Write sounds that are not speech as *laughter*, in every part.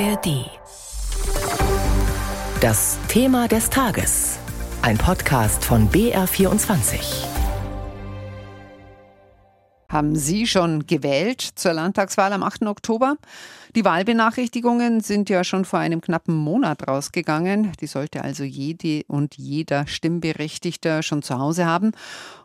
ARD. Das Thema des Tages. Ein Podcast von BR24. Haben Sie schon gewählt zur Landtagswahl am 8. Oktober? Die Wahlbenachrichtigungen sind ja schon vor einem knappen Monat rausgegangen. Die sollte also jede und jeder Stimmberechtigter schon zu Hause haben.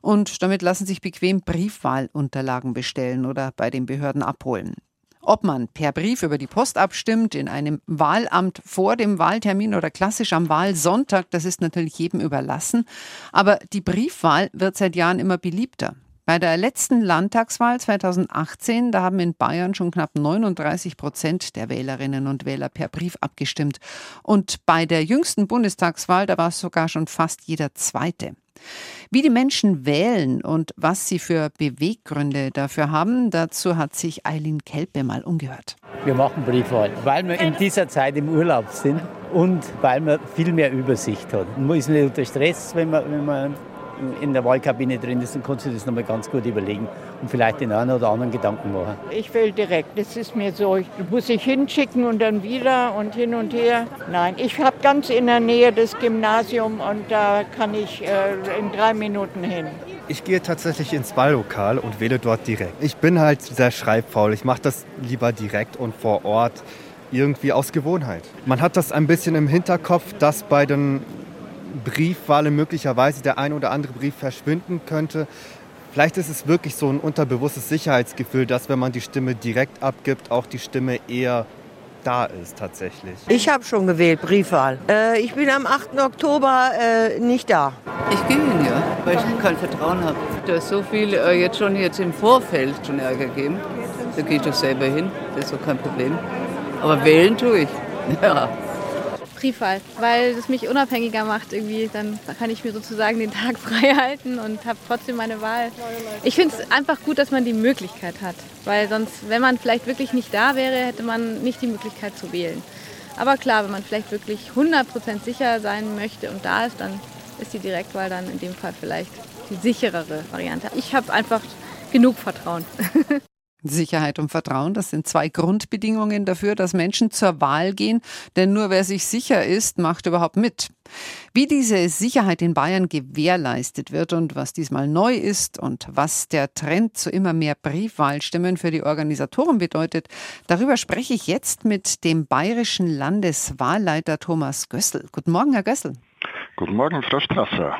Und damit lassen sich bequem Briefwahlunterlagen bestellen oder bei den Behörden abholen. Ob man per Brief über die Post abstimmt, in einem Wahlamt vor dem Wahltermin oder klassisch am Wahlsonntag, das ist natürlich jedem überlassen. Aber die Briefwahl wird seit Jahren immer beliebter. Bei der letzten Landtagswahl 2018, da haben in Bayern schon knapp 39 Prozent der Wählerinnen und Wähler per Brief abgestimmt. Und bei der jüngsten Bundestagswahl, da war es sogar schon fast jeder Zweite. Wie die Menschen wählen und was sie für Beweggründe dafür haben, dazu hat sich Eileen Kelpe mal umgehört. Wir machen Briefwahl, weil wir in dieser Zeit im Urlaub sind und weil man viel mehr Übersicht hat. Man ist nicht unter Stress, wenn man, wenn man in der Wahlkabine drin ist, dann kannst du das nochmal ganz gut überlegen und vielleicht den einen oder anderen Gedanken machen. Ich wähle direkt, das ist mir so. Ich muss ich hinschicken und dann wieder und hin und her. Nein, ich habe ganz in der Nähe das Gymnasium und da kann ich äh, in drei Minuten hin. Ich gehe tatsächlich ins Wahllokal und wähle dort direkt. Ich bin halt sehr schreibfaul. Ich mache das lieber direkt und vor Ort irgendwie aus Gewohnheit. Man hat das ein bisschen im Hinterkopf, dass bei den Briefwahl möglicherweise der ein oder andere Brief verschwinden könnte. Vielleicht ist es wirklich so ein unterbewusstes Sicherheitsgefühl, dass wenn man die Stimme direkt abgibt, auch die Stimme eher da ist tatsächlich. Ich habe schon gewählt, Briefwahl. Äh, ich bin am 8. Oktober äh, nicht da. Ich gehe hin, ja, weil ich kein Vertrauen habe. Da ist so viel äh, jetzt schon jetzt im Vorfeld schon Ärger gegeben. Da gehe ich doch selber hin, das ist doch kein Problem. Aber wählen tue ich. *laughs* Ja. Briefwahl, weil es mich unabhängiger macht irgendwie. Dann kann ich mir sozusagen den Tag *laughs* frei halten und habe trotzdem meine Wahl. Ich finde es einfach gut, dass man die Möglichkeit hat, weil sonst, wenn man vielleicht wirklich nicht da wäre, hätte man nicht die Möglichkeit zu wählen. Aber klar, wenn man vielleicht wirklich 100% sicher sein möchte und da ist, dann ist die Direktwahl dann in dem Fall vielleicht die sicherere Variante. Ich habe einfach genug Vertrauen. *laughs* Sicherheit und Vertrauen, das sind zwei Grundbedingungen dafür, dass Menschen zur Wahl gehen, denn nur wer sich sicher ist, macht überhaupt mit. Wie diese Sicherheit in Bayern gewährleistet wird und was diesmal neu ist und was der Trend zu immer mehr Briefwahlstimmen für die Organisatoren bedeutet, darüber spreche ich jetzt mit dem bayerischen Landeswahlleiter Thomas Gössel. Guten Morgen, Herr Gössel. Guten Morgen, Frau Strasser.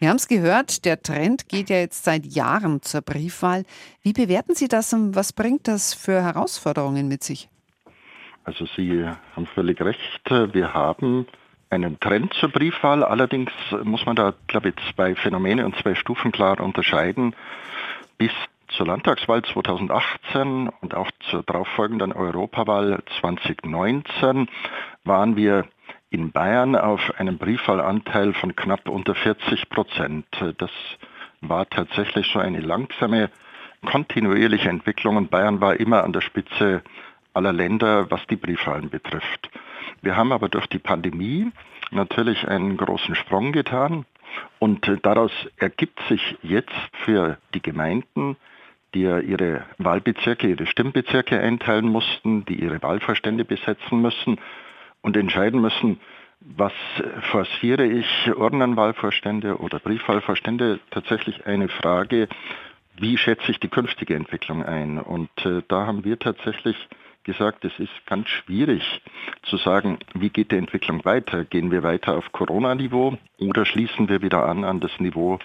Wir haben es gehört, der Trend geht ja jetzt seit Jahren zur Briefwahl. Wie bewerten Sie das und was bringt das für Herausforderungen mit sich? Also Sie haben völlig recht. Wir haben einen Trend zur Briefwahl. Allerdings muss man da, glaube ich, zwei Phänomene und zwei Stufen klar unterscheiden. Bis zur Landtagswahl 2018 und auch zur darauffolgenden Europawahl 2019 waren wir in Bayern auf einem Briefwahlanteil von knapp unter 40 Prozent. Das war tatsächlich so eine langsame, kontinuierliche Entwicklung und Bayern war immer an der Spitze aller Länder, was die Briefwahlen betrifft. Wir haben aber durch die Pandemie natürlich einen großen Sprung getan und daraus ergibt sich jetzt für die Gemeinden, die ja ihre Wahlbezirke, ihre Stimmbezirke einteilen mussten, die ihre Wahlvorstände besetzen müssen, und entscheiden müssen, was forciere ich, Ordnernwahlvorstände oder Briefwahlvorstände, tatsächlich eine Frage, wie schätze ich die künftige Entwicklung ein? Und äh, da haben wir tatsächlich gesagt, es ist ganz schwierig zu sagen, wie geht die Entwicklung weiter? Gehen wir weiter auf Corona-Niveau oder schließen wir wieder an an das Niveau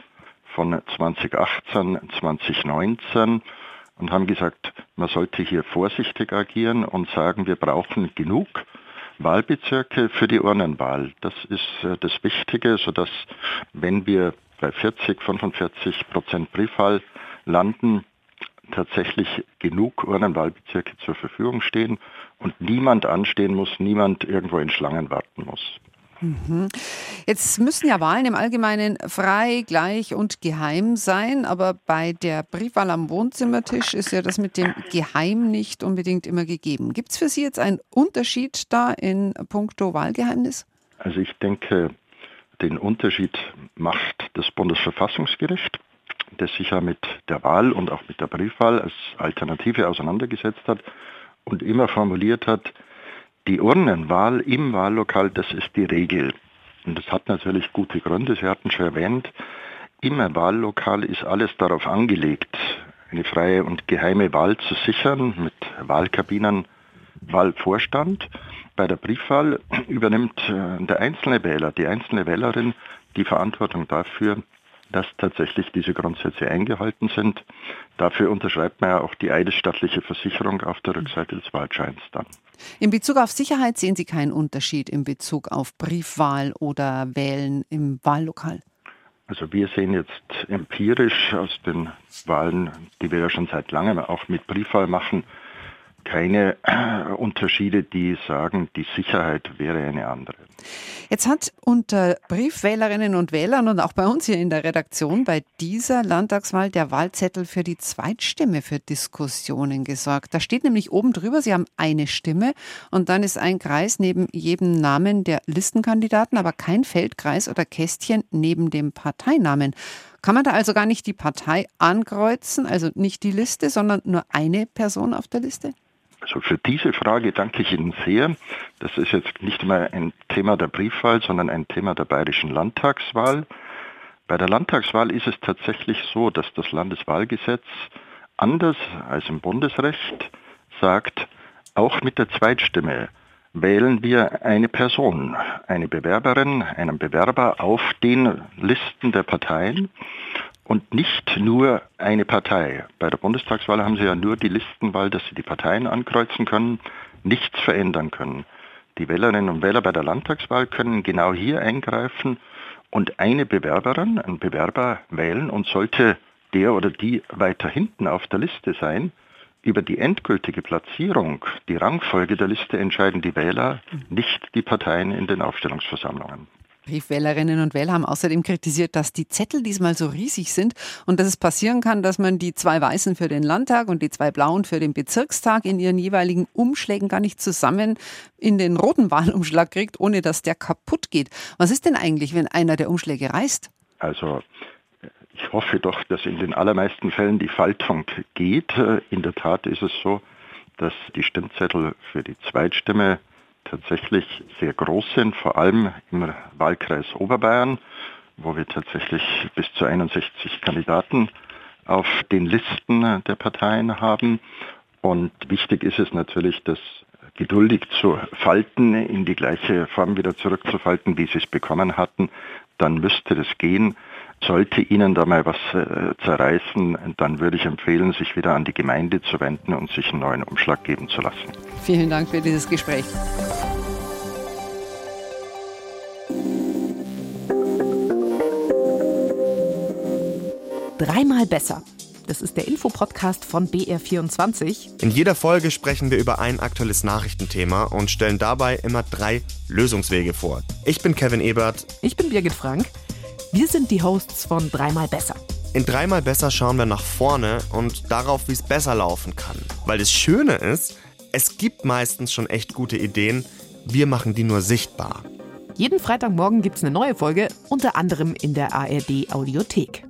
von 2018, 2019? Und haben gesagt, man sollte hier vorsichtig agieren und sagen, wir brauchen genug Wahlbezirke für die Urnenwahl. Das ist äh, das Wichtige, sodass wenn wir bei 40, 45 Prozent Briefwahl landen, tatsächlich genug Urnenwahlbezirke zur Verfügung stehen und niemand anstehen muss, niemand irgendwo in Schlangen warten muss. Mhm. Jetzt müssen ja Wahlen im Allgemeinen frei, gleich und geheim sein, aber bei der Briefwahl am Wohnzimmertisch ist ja das mit dem Geheim nicht unbedingt immer gegeben. Gibt es für Sie jetzt einen Unterschied da in puncto Wahlgeheimnis? Also ich denke, den Unterschied macht das Bundesverfassungsgericht, das sich ja mit der Wahl und auch mit der Briefwahl als Alternative auseinandergesetzt hat und immer formuliert hat, Die Urnenwahl im Wahllokal, das ist die Regel. Und das hat natürlich gute Gründe. Sie hatten schon erwähnt, im Wahllokal ist alles darauf angelegt, eine freie und geheime Wahl zu sichern mit Wahlkabinen, Wahlvorstand. Bei der Briefwahl übernimmt äh, der einzelne Wähler, die einzelne Wählerin die Verantwortung dafür, dass tatsächlich diese Grundsätze eingehalten sind. Dafür unterschreibt man ja auch die eidesstattliche Versicherung auf der Rückseite des Wahlscheins dann. In Bezug auf Sicherheit sehen Sie keinen Unterschied in Bezug auf Briefwahl oder Wählen im Wahllokal? Also wir sehen jetzt empirisch aus den Wahlen, die wir ja schon seit langem auch mit Briefwahl machen, keine äh, Unterschiede, die sagen, die Sicherheit wäre eine andere. Jetzt hat unter Briefwählerinnen und Wählern und auch bei uns hier in der Redaktion bei dieser Landtagswahl der Wahlzettel für die Zweitstimme für Diskussionen gesorgt. Da steht nämlich oben drüber, Sie haben eine Stimme und dann ist ein Kreis neben jedem Namen der Listenkandidaten, aber kein Feldkreis oder Kästchen neben dem Parteinamen. Kann man da also gar nicht die Partei ankreuzen, also nicht die Liste, sondern nur eine Person auf der Liste? Also für diese Frage danke ich Ihnen sehr. Das ist jetzt nicht mehr ein Thema der Briefwahl, sondern ein Thema der bayerischen Landtagswahl. Bei der Landtagswahl ist es tatsächlich so, dass das Landeswahlgesetz anders als im Bundesrecht sagt, auch mit der Zweitstimme wählen wir eine Person, eine Bewerberin, einen Bewerber auf den Listen der Parteien und nicht nur eine Partei. Bei der Bundestagswahl haben Sie ja nur die Listenwahl, dass Sie die Parteien ankreuzen können, nichts verändern können. Die Wählerinnen und Wähler bei der Landtagswahl können genau hier eingreifen und eine Bewerberin, einen Bewerber wählen und sollte der oder die weiter hinten auf der Liste sein, über die endgültige Platzierung, die Rangfolge der Liste entscheiden die Wähler, nicht die Parteien in den Aufstellungsversammlungen. Briefwählerinnen und Wähler haben außerdem kritisiert, dass die Zettel diesmal so riesig sind und dass es passieren kann, dass man die zwei weißen für den Landtag und die zwei blauen für den Bezirkstag in ihren jeweiligen Umschlägen gar nicht zusammen in den roten Wahlumschlag kriegt, ohne dass der kaputt geht. Was ist denn eigentlich, wenn einer der Umschläge reißt? Also ich hoffe doch, dass in den allermeisten Fällen die Faltung geht. In der Tat ist es so, dass die Stimmzettel für die Zweitstimme tatsächlich sehr groß sind, vor allem im Wahlkreis Oberbayern, wo wir tatsächlich bis zu 61 Kandidaten auf den Listen der Parteien haben. Und wichtig ist es natürlich, das geduldig zu falten, in die gleiche Form wieder zurückzufalten, wie sie es bekommen hatten. Dann müsste das gehen. Sollte Ihnen da mal was äh, zerreißen, dann würde ich empfehlen, sich wieder an die Gemeinde zu wenden und sich einen neuen Umschlag geben zu lassen. Vielen Dank für dieses Gespräch. Dreimal besser. Das ist der Infopodcast von BR24. In jeder Folge sprechen wir über ein aktuelles Nachrichtenthema und stellen dabei immer drei Lösungswege vor. Ich bin Kevin Ebert. Ich bin Birgit Frank. Wir sind die Hosts von Dreimal besser. In Dreimal besser schauen wir nach vorne und darauf, wie es besser laufen kann. Weil das Schöne ist, es gibt meistens schon echt gute Ideen, wir machen die nur sichtbar. Jeden Freitagmorgen gibt es eine neue Folge, unter anderem in der ARD Audiothek.